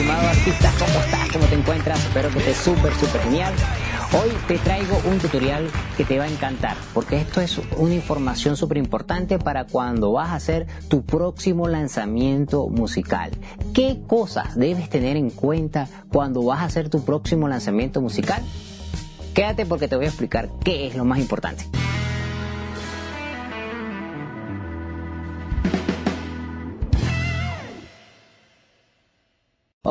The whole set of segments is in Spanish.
Estimado artista, ¿cómo estás? ¿Cómo te encuentras? Espero que estés súper, súper genial. Hoy te traigo un tutorial que te va a encantar, porque esto es una información súper importante para cuando vas a hacer tu próximo lanzamiento musical. ¿Qué cosas debes tener en cuenta cuando vas a hacer tu próximo lanzamiento musical? Quédate porque te voy a explicar qué es lo más importante.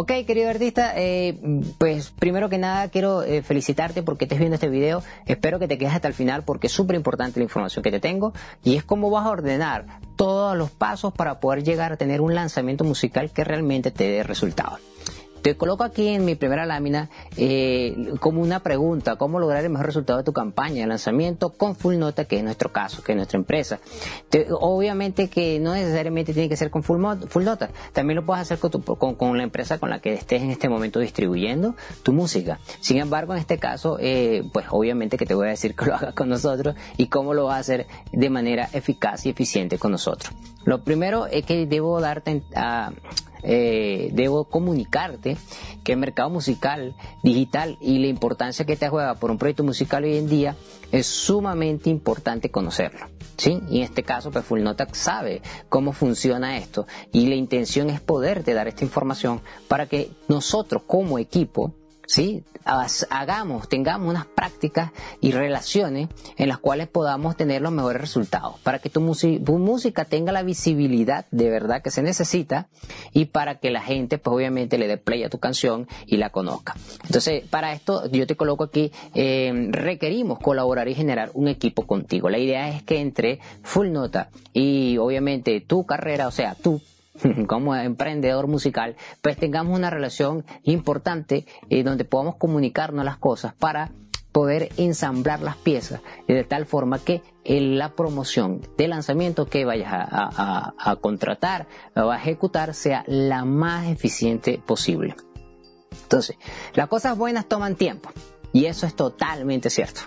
Ok, querido artista, eh, pues primero que nada quiero eh, felicitarte porque estés viendo este video. Espero que te quedes hasta el final porque es súper importante la información que te tengo y es cómo vas a ordenar todos los pasos para poder llegar a tener un lanzamiento musical que realmente te dé resultados. Te coloco aquí en mi primera lámina eh, como una pregunta, cómo lograr el mejor resultado de tu campaña de lanzamiento con Full Nota, que es nuestro caso, que es nuestra empresa. Te- obviamente que no necesariamente tiene que ser con Full, Mo- Full Nota, también lo puedes hacer con, tu- con- con la empresa con la que estés en este momento distribuyendo tu música. Sin embargo, en este caso, eh, pues obviamente que te voy a decir que lo hagas con nosotros y cómo lo vas a hacer de manera eficaz y eficiente con nosotros. Lo primero es que debo darte a eh, debo comunicarte que el mercado musical digital y la importancia que te juega por un proyecto musical hoy en día es sumamente importante conocerlo. ¿sí? Y en este caso, pues Full Nota sabe cómo funciona esto y la intención es poderte dar esta información para que nosotros como equipo ¿sí? Hagamos, tengamos unas prácticas y relaciones en las cuales podamos tener los mejores resultados, para que tu, tu música tenga la visibilidad de verdad que se necesita y para que la gente, pues obviamente le dé play a tu canción y la conozca. Entonces, para esto yo te coloco aquí, eh, requerimos colaborar y generar un equipo contigo. La idea es que entre Full Nota y obviamente tu carrera, o sea, tú como emprendedor musical, pues tengamos una relación importante eh, donde podamos comunicarnos las cosas para poder ensamblar las piezas de tal forma que en la promoción de lanzamiento que vayas a- a contratar o a ejecutar sea la más eficiente posible. Entonces, las cosas buenas toman tiempo y eso es totalmente cierto.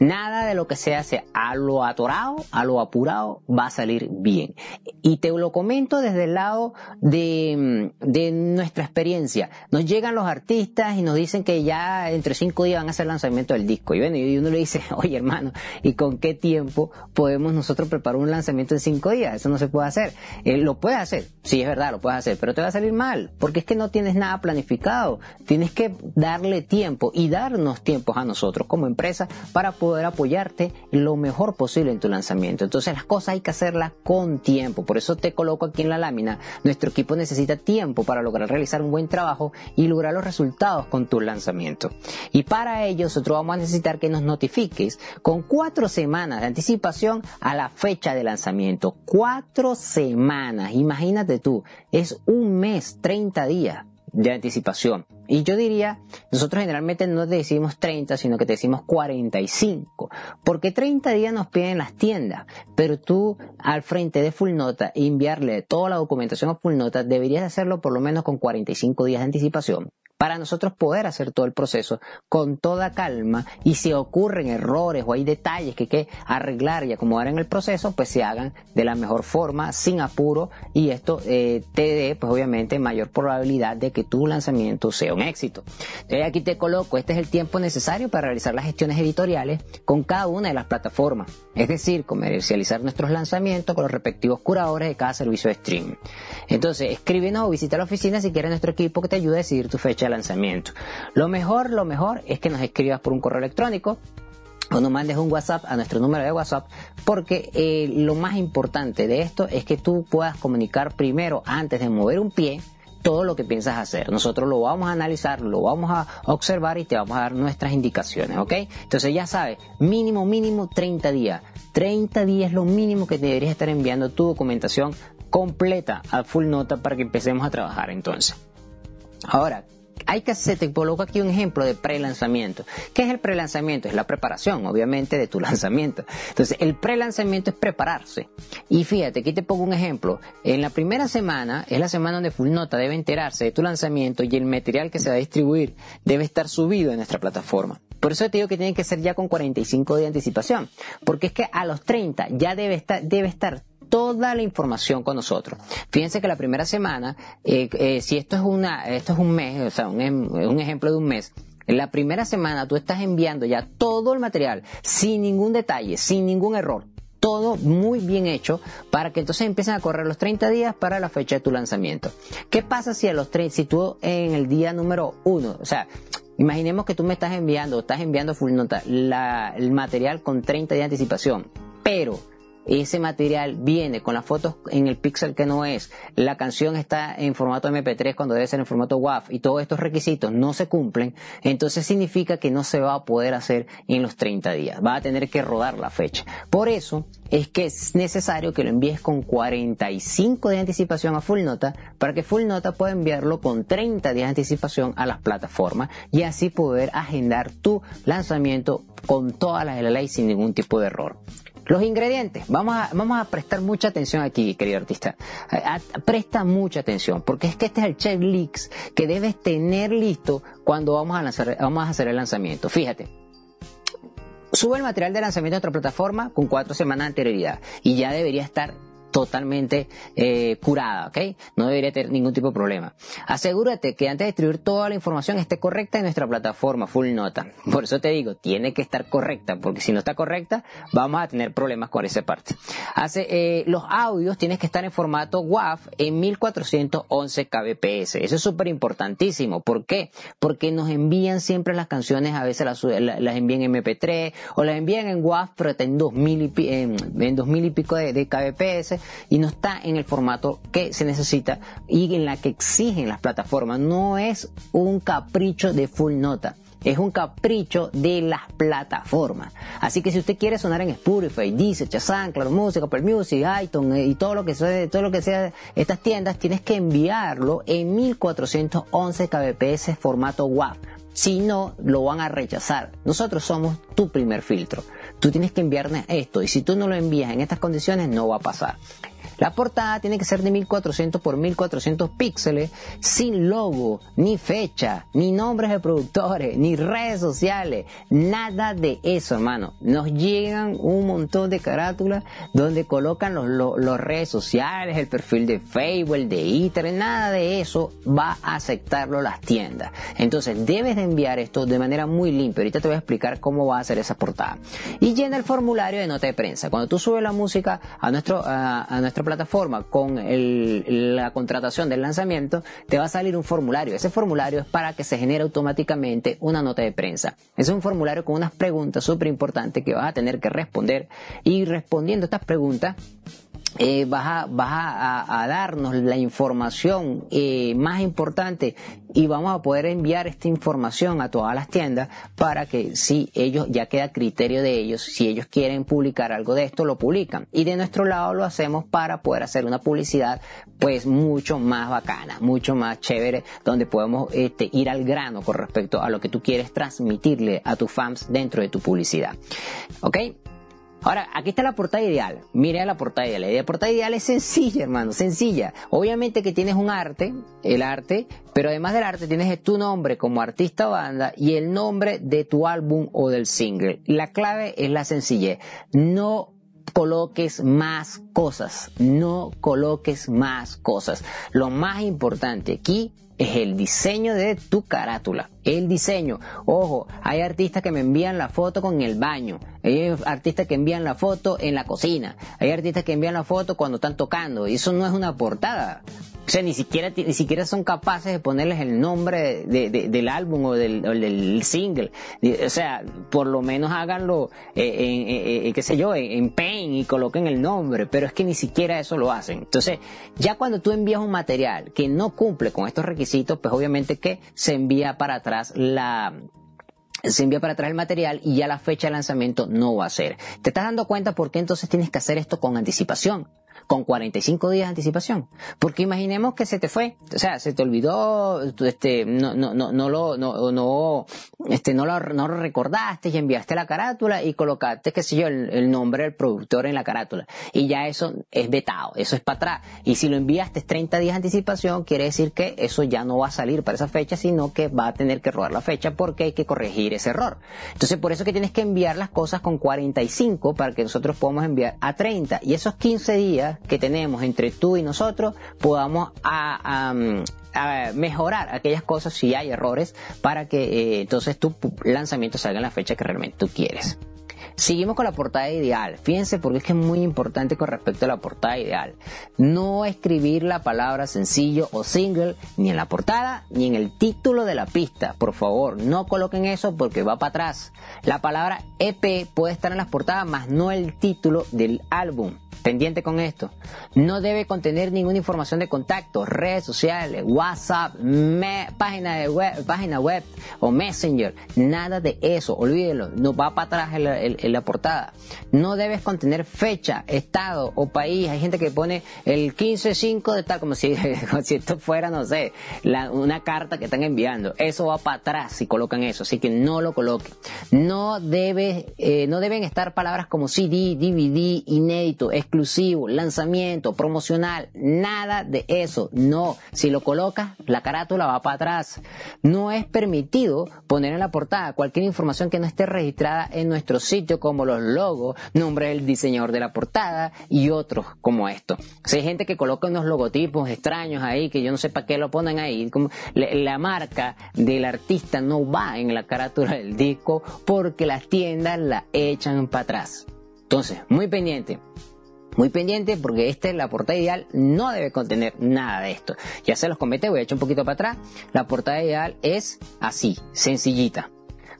Nada de lo que se hace a lo atorado, a lo apurado, va a salir bien. Y te lo comento desde el lado de, mm, de nuestra experiencia. Nos llegan los artistas y nos dicen que ya entre cinco días van a hacer lanzamiento del disco. Y bueno, y uno le dice, oye hermano, ¿y con qué tiempo podemos nosotros preparar un lanzamiento en cinco días? Eso no se puede hacer. Eh, lo puedes hacer, sí es verdad, lo puedes hacer, pero te va a salir mal, porque es que no tienes nada planificado. Tienes que darle tiempo y darnos tiempos a nosotros como empresa para poder apoyarte lo mejor posible en tu lanzamiento. Entonces las cosas hay que hacerlas con tiempo. Por eso te coloco aquí en la lámina. Nuestro equipo necesita tiempo para lograr realizar un buen trabajo y lograr los resultados con tu lanzamiento. Y para ello nosotros vamos a necesitar que nos notifiques con cuatro semanas de anticipación a la fecha de lanzamiento. Cuatro semanas. Imagínate tú. Es un mes, 30 días de anticipación. Y yo diría, nosotros generalmente no te decimos 30, sino que te decimos 45, porque 30 días nos piden las tiendas, pero tú al frente de Full Nota enviarle toda la documentación a Full Nota, deberías hacerlo por lo menos con 45 días de anticipación para nosotros poder hacer todo el proceso con toda calma y si ocurren errores o hay detalles que hay que arreglar y acomodar en el proceso, pues se hagan de la mejor forma, sin apuro y esto eh, te dé pues obviamente mayor probabilidad de que tu lanzamiento sea un éxito. Entonces aquí te coloco, este es el tiempo necesario para realizar las gestiones editoriales con cada una de las plataformas, es decir, comercializar nuestros lanzamientos con los respectivos curadores de cada servicio de streaming. Entonces, escríbenos o visita la oficina si quieres nuestro equipo que te ayude a decidir tu fecha lanzamiento. Lo mejor, lo mejor es que nos escribas por un correo electrónico o nos mandes un WhatsApp a nuestro número de WhatsApp porque eh, lo más importante de esto es que tú puedas comunicar primero antes de mover un pie todo lo que piensas hacer. Nosotros lo vamos a analizar, lo vamos a observar y te vamos a dar nuestras indicaciones, ¿ok? Entonces ya sabes, mínimo, mínimo 30 días. 30 días lo mínimo que deberías estar enviando tu documentación completa a Full Nota para que empecemos a trabajar entonces. Ahora, hay que hacer, te coloco aquí un ejemplo de pre-lanzamiento. ¿Qué es el pre-lanzamiento? Es la preparación, obviamente, de tu lanzamiento. Entonces, el pre-lanzamiento es prepararse. Y fíjate, aquí te pongo un ejemplo. En la primera semana, es la semana donde Full Nota debe enterarse de tu lanzamiento y el material que se va a distribuir debe estar subido en nuestra plataforma. Por eso te digo que tiene que ser ya con 45 de anticipación. Porque es que a los 30 ya debe estar, debe estar toda la información con nosotros. Fíjense que la primera semana, eh, eh, si esto es una, esto es un mes, o sea, un, em, un ejemplo de un mes, en la primera semana tú estás enviando ya todo el material sin ningún detalle, sin ningún error. Todo muy bien hecho para que entonces empiecen a correr los 30 días para la fecha de tu lanzamiento. ¿Qué pasa si a los 30, si tú en el día número uno, o sea, imaginemos que tú me estás enviando, estás enviando full nota, el material con 30 días de anticipación, pero ese material viene con las fotos en el pixel que no es, la canción está en formato MP3 cuando debe ser en formato WAV y todos estos requisitos no se cumplen, entonces significa que no se va a poder hacer en los 30 días, va a tener que rodar la fecha. Por eso es que es necesario que lo envíes con 45 de anticipación a Full Nota para que Full Nota pueda enviarlo con 30 días de anticipación a las plataformas y así poder agendar tu lanzamiento con todas las de la ley sin ningún tipo de error. Los ingredientes, vamos a, prestar mucha atención aquí, querido artista. presta mucha atención, porque es que este es el checklist que debes tener listo cuando vamos a, lanzar, vamos a hacer el lanzamiento. Fíjate, sube el material de lanzamiento a nuestra plataforma con cuatro semanas de anterioridad y ya debería estar totalmente eh, curada, ¿ok? No debería tener ningún tipo de problema. Asegúrate que antes de distribuir toda la información esté correcta en nuestra plataforma Full Nota. Por eso te digo, tiene que estar correcta, porque si no está correcta, vamos a tener problemas con esa parte. Eh, los audios tienes que estar en formato WAV en 1411 kbps. Eso es súper importantísimo. ¿Por qué? Porque nos envían siempre las canciones, a veces las, las envían en MP3 o las envían en WAV, pero en 2000 y, en, en 2000 y pico de kbps y no está en el formato que se necesita y en la que exigen las plataformas. No es un capricho de full nota. Es un capricho de las plataformas. Así que si usted quiere sonar en Spotify, Deezer, Shazam, Claro Music, Apple Music, iTunes eh, y todo lo que sea, todo lo que sea estas tiendas, tienes que enviarlo en 1411 kbps formato WAV. Si no, lo van a rechazar. Nosotros somos tu primer filtro. Tú tienes que enviarme esto y si tú no lo envías en estas condiciones no va a pasar. La portada tiene que ser de 1400 por 1400 píxeles, sin logo, ni fecha, ni nombres de productores, ni redes sociales, nada de eso, hermano. Nos llegan un montón de carátulas donde colocan los, redes sociales, el perfil de Facebook, el de Twitter, nada de eso va a aceptarlo las tiendas. Entonces debes de enviar esto de manera muy limpia. Ahorita te voy a explicar cómo va a hacer esa portada. Y llena el formulario de nota de prensa. Cuando tú subes la música a nuestro, a, nuestra plataforma con la contratación del lanzamiento, te va a salir un formulario. Ese formulario es para que se genere automáticamente una nota de prensa. Es un formulario con unas preguntas súper importantes que vas a tener que responder y respondiendo estas preguntas eh, vas, a, vas a, darnos la información eh, más importante y vamos a poder enviar esta información a todas las tiendas para que si ellos ya queda criterio de ellos, si ellos quieren publicar algo de esto, lo publican. Y de nuestro lado lo hacemos para poder hacer una publicidad pues mucho más bacana, mucho más chévere, donde podemos este, ir al grano con respecto a lo que tú quieres transmitirle a tus fans dentro de tu publicidad. ¿Ok? Ahora, aquí está la portada ideal. Mire la portada ideal. La portada ideal es sencilla, hermano, sencilla. Obviamente que tienes un arte, el arte, pero además del arte tienes tu nombre como artista o banda y el nombre de tu álbum o del single. La clave es la sencillez. No coloques más cosas, no coloques más cosas. Lo más importante aquí es el diseño de tu carátula. El diseño. Ojo, hay artistas que me envían la foto con el baño. Hay artistas que envían la foto en la cocina. Hay artistas que envían la foto cuando están tocando. Y eso no es una portada. O sea, ni siquiera, ni siquiera son capaces de ponerles el nombre del álbum o del, single. O sea, por lo menos háganlo eh, en, eh, eh, qué sé yo, en, Paint y coloquen el nombre, pero es que ni siquiera eso lo hacen. Entonces, ya cuando tú envías un material que no cumple con estos requisitos, pues obviamente que se envía para atrás la se envía para atrás el material y ya la fecha de lanzamiento no va a ser. ¿Te estás dando cuenta por qué entonces tienes que hacer esto con anticipación? Con 45 días de anticipación. Porque imaginemos que se te fue, o sea, se te olvidó, este, no, no, no, no lo, no, no, este, no lo, no lo recordaste y enviaste la carátula y colocaste, qué sé yo, el, nombre del productor en la carátula. Y ya eso es vetado, eso es para atrás. Y si lo enviaste 30 días de anticipación, quiere decir que eso ya no va a salir para esa fecha, sino que va a tener que robar la fecha porque hay que corregir ese error. Entonces, por eso que tienes que enviar las cosas con 45 para que nosotros podamos enviar a 30. Y esos 15 días que tenemos entre tú y nosotros podamos a, mejorar aquellas cosas si hay errores para que eh, entonces tu lanzamiento salga en la fecha que realmente tú quieres. Seguimos con la portada ideal. Fíjense porque es que es muy importante con respecto a la portada ideal. No escribir la palabra sencillo o single ni en la portada ni en el título de la pista. Por favor, no coloquen eso porque va para atrás. La palabra EP puede estar en las portadas, más no el título del álbum. Pendiente con esto. No debe contener ninguna información de contacto, redes sociales, WhatsApp, página, de web, página web o Messenger. Nada de eso. Olvídelo. No va para atrás en la, portada. No debes contener fecha, estado o país. Hay gente que pone el 15-5 de tal, como si, esto fuera, no sé, una carta que están enviando. Eso va para atrás si colocan eso. Así que no lo coloquen. No, debe, eh, no deben estar palabras como CD, DVD, inédito, exclusivo, lanzamiento, promocional, nada de eso. No, si lo colocas, la carátula va para atrás. No es permitido poner en la portada cualquier información que no esté registrada en nuestro sitio, como los logos, nombre del diseñador de la portada y otros como esto. Si hay gente que coloca unos logotipos extraños ahí, que yo no sé para qué lo ponen ahí, como la marca del artista no va en la carátula del disco porque las tiendas la echan para atrás. Entonces, muy pendiente. Muy pendiente porque esta es la portada ideal, no debe contener nada de esto. Ya se los comenté, voy a echar un poquito para atrás. La portada ideal es así, sencillita.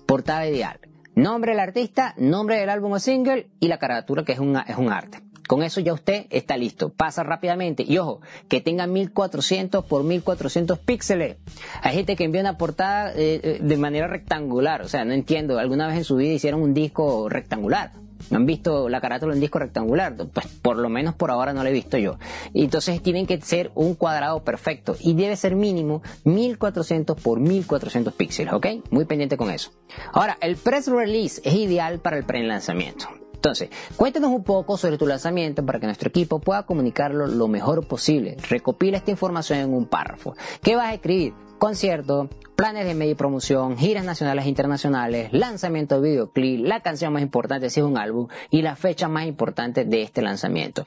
Portada ideal. Nombre del artista, nombre del álbum o single y la carátula que es, es un arte. Con eso ya usted está listo. Pasa rápidamente. Y ojo, que tenga 1400 por 1400 píxeles. Hay gente que envía una portada eh, eh, de manera rectangular. O sea, no entiendo. Alguna vez en su vida hicieron un disco rectangular han visto la carátula en disco rectangular? Pues por lo menos por ahora no lo he visto yo. Entonces tienen que ser un cuadrado perfecto y debe ser mínimo 1400 por 1400 píxeles, ¿ok? Muy pendiente con eso. Ahora, el press release es ideal para el pre-lanzamiento. Entonces, cuéntanos un poco sobre tu lanzamiento para que nuestro equipo pueda comunicarlo lo mejor posible. Recopila esta información en un párrafo. ¿Qué vas a escribir? Conciertos, planes de medio promoción, giras nacionales e internacionales, lanzamiento de videoclip, la canción más importante si es un álbum y la fecha más importante de este lanzamiento.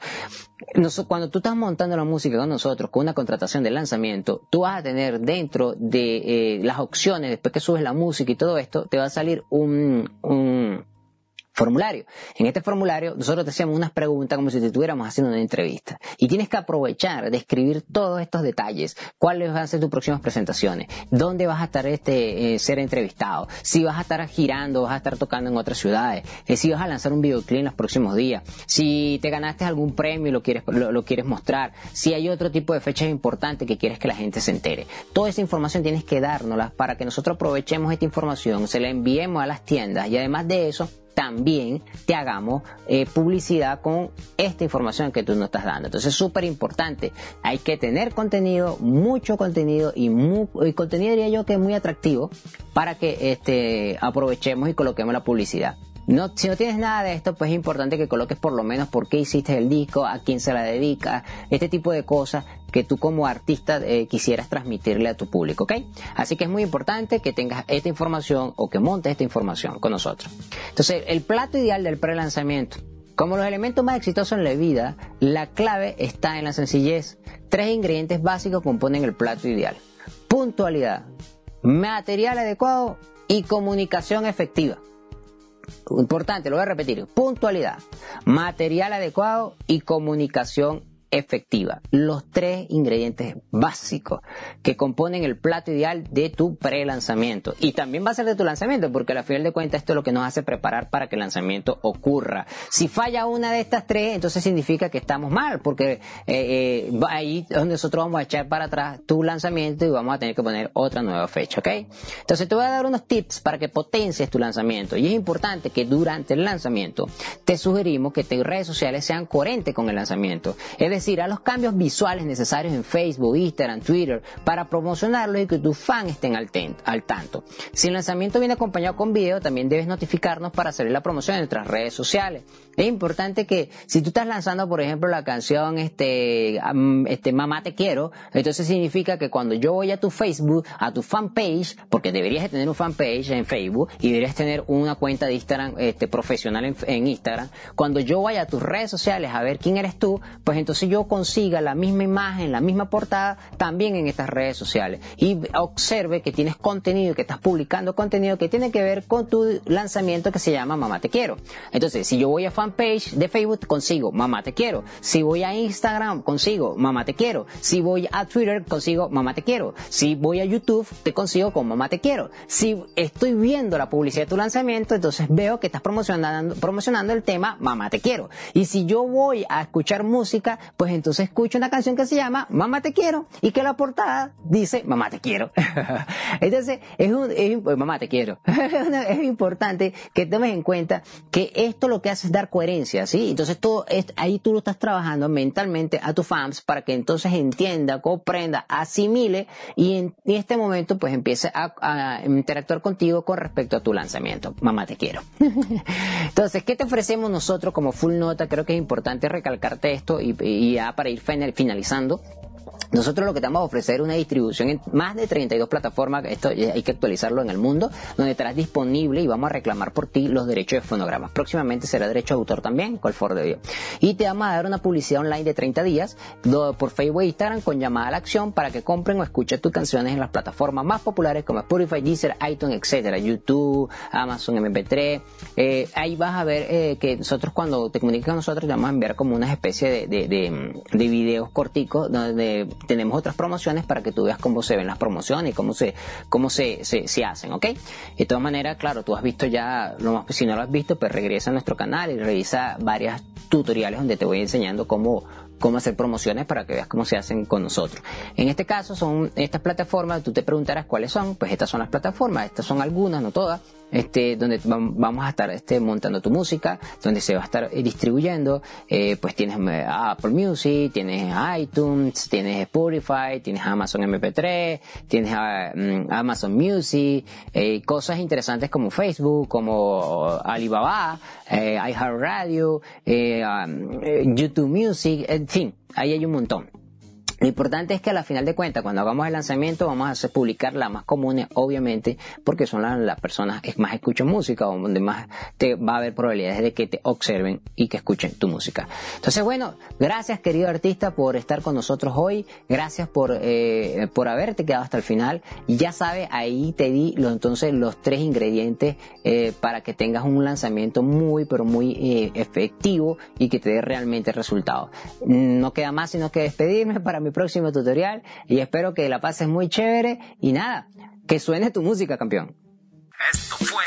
Cuando tú estás montando la música con nosotros, con una contratación de lanzamiento, tú vas a tener dentro de eh, las opciones, después que subes la música y todo esto, te va a salir un formulario. En este formulario nosotros te hacíamos unas preguntas como si te estuviéramos haciendo una entrevista. Y tienes que aprovechar de escribir todos estos detalles. ¿Cuáles van a ser tus próximas presentaciones? ¿Dónde vas a estar este, eh, ser entrevistado? Si vas a estar girando, vas a estar tocando en otras ciudades. Eh, si vas a lanzar un videoclip en los próximos días. Si te ganaste algún premio y lo quieres, lo, quieres mostrar. Si hay otro tipo de fechas importantes que quieres que la gente se entere. Toda esa información tienes que dárnosla para que nosotros aprovechemos esta información, se la enviemos a las tiendas y además de eso también te hagamos eh, publicidad con esta información que tú nos estás dando. Entonces es súper importante. Hay que tener contenido, mucho contenido y, y, contenido diría yo que es muy atractivo para que este, aprovechemos y coloquemos la publicidad. No, si no tienes nada de esto, pues es importante que coloques por lo menos por qué hiciste el disco, a quién se la dedica, este tipo de cosas que tú como artista eh, quisieras transmitirle a tu público, ¿ok? Así que es muy importante que tengas esta información o que montes esta información con nosotros. Entonces, el plato ideal del pre-lanzamiento. Como los elementos más exitosos en la vida, la clave está en la sencillez. Tres ingredientes básicos componen el plato ideal. Puntualidad, material adecuado y comunicación efectiva. Importante, lo voy a repetir. Puntualidad, material adecuado y comunicación efectiva. Los tres ingredientes básicos que componen el plato ideal de tu pre-lanzamiento. Y también va a ser de tu lanzamiento, porque al final de cuentas esto es lo que nos hace preparar para que el lanzamiento ocurra. Si falla una de estas tres, entonces significa que estamos mal, porque eh, eh, ahí es donde nosotros vamos a echar para atrás tu lanzamiento y vamos a tener que poner otra nueva fecha, ¿ok? Entonces te voy a dar unos tips para que potencies tu lanzamiento. Y es importante que durante el lanzamiento te sugerimos que tus redes sociales sean coherentes con el lanzamiento. Es decir, a los cambios visuales necesarios en Facebook, Instagram, Twitter, para promocionarlo y que tus fans estén al, al tanto. Si el lanzamiento viene acompañado con video, también debes notificarnos para hacer la promoción en nuestras redes sociales. Es importante que si tú estás lanzando, por ejemplo, la canción este, este Mamá Te Quiero, entonces significa que cuando yo voy a tu Facebook, a tu fanpage, porque deberías de tener un fanpage en Facebook y deberías tener una cuenta de Instagram este, profesional en, en Instagram, cuando yo vaya a tus redes sociales a ver quién eres tú, pues entonces yo consiga la misma imagen, la misma portada también en estas redes sociales y observe que tienes contenido, que estás publicando contenido que tiene que ver con tu lanzamiento que se llama Mamá Te Quiero. Entonces, si yo voy a fanpage de Facebook, consigo Mamá Te Quiero. Si voy a Instagram, consigo Mamá Te Quiero. Si voy a Twitter, consigo Mamá Te Quiero. Si voy a YouTube, te consigo con Mamá Te Quiero. Si estoy viendo la publicidad de tu lanzamiento, entonces veo que estás promocionando, promocionando el tema Mamá Te Quiero. Y si yo voy a escuchar música, pues entonces escucho una canción que se llama Mamá Te Quiero y que la portada dice Mamá Te Quiero. entonces, es un, es, pues, Mamá Te Quiero. es importante que tomes en cuenta que esto lo que hace es dar coherencia, ¿sí? Entonces todo ahí tú lo estás trabajando mentalmente a tus fans para que entonces entienda, comprenda, asimile y en, este momento pues empiece a, interactuar contigo con respecto a tu lanzamiento. Mamá te quiero. entonces, ¿qué te ofrecemos nosotros como full nota? Creo que es importante recalcarte esto y, y ya para ir finalizando. Nosotros lo que te vamos a ofrecer es una distribución en más de 32 plataformas, esto hay que actualizarlo en el mundo, donde estarás disponible y vamos a reclamar por ti los derechos de fonogramas. Próximamente será derecho de autor también, con for de Dios. Y te vamos a dar una publicidad online de 30 días por Facebook e Instagram con llamada a la acción para que compren o escuchen tus canciones en las plataformas más populares como Spotify, Deezer, iTunes, etcétera, YouTube, Amazon MP3. Eh, ahí vas a ver eh, que nosotros cuando te comunicas con nosotros te vamos a enviar como una especie de, de, de, de videos corticos donde tenemos otras promociones para que tú veas cómo se ven las promociones y cómo se, cómo se, se, hacen, ¿ok? De todas maneras, claro, tú has visto ya, lo más, si no lo has visto, pues regresa a nuestro canal y revisa varias tutoriales donde te voy enseñando cómo, cómo hacer promociones para que veas cómo se hacen con nosotros. En este caso son estas plataformas, tú te preguntarás cuáles son, pues estas son las plataformas, estas son algunas, no todas, este, donde vamos a estar este, montando tu música, donde se va a estar distribuyendo, eh, pues tienes eh, Apple Music, tienes iTunes, tienes Spotify, tienes Amazon MP3, tienes mm, Amazon Music, eh, cosas interesantes como Facebook, como Alibaba, iHeartRadio, ah, YouTube Music, fin, ahí hay un montón. Lo importante es que a la final de cuentas, cuando hagamos el lanzamiento, vamos a hacer publicar las más comunes, obviamente, porque son las, personas que más escuchan música o donde más te va a haber probabilidades de que te observen y que escuchen tu música. Entonces, bueno, gracias querido artista por estar con nosotros hoy, gracias por, eh, por haberte quedado hasta el final. Ya sabes, ahí te di los, entonces los tres ingredientes eh, para que tengas un lanzamiento muy, pero muy eh, efectivo y que te dé realmente resultados. No queda más sino que despedirme para mi próximo tutorial y espero que la pases muy chévere y nada, que suene tu música, campeón. Esto fue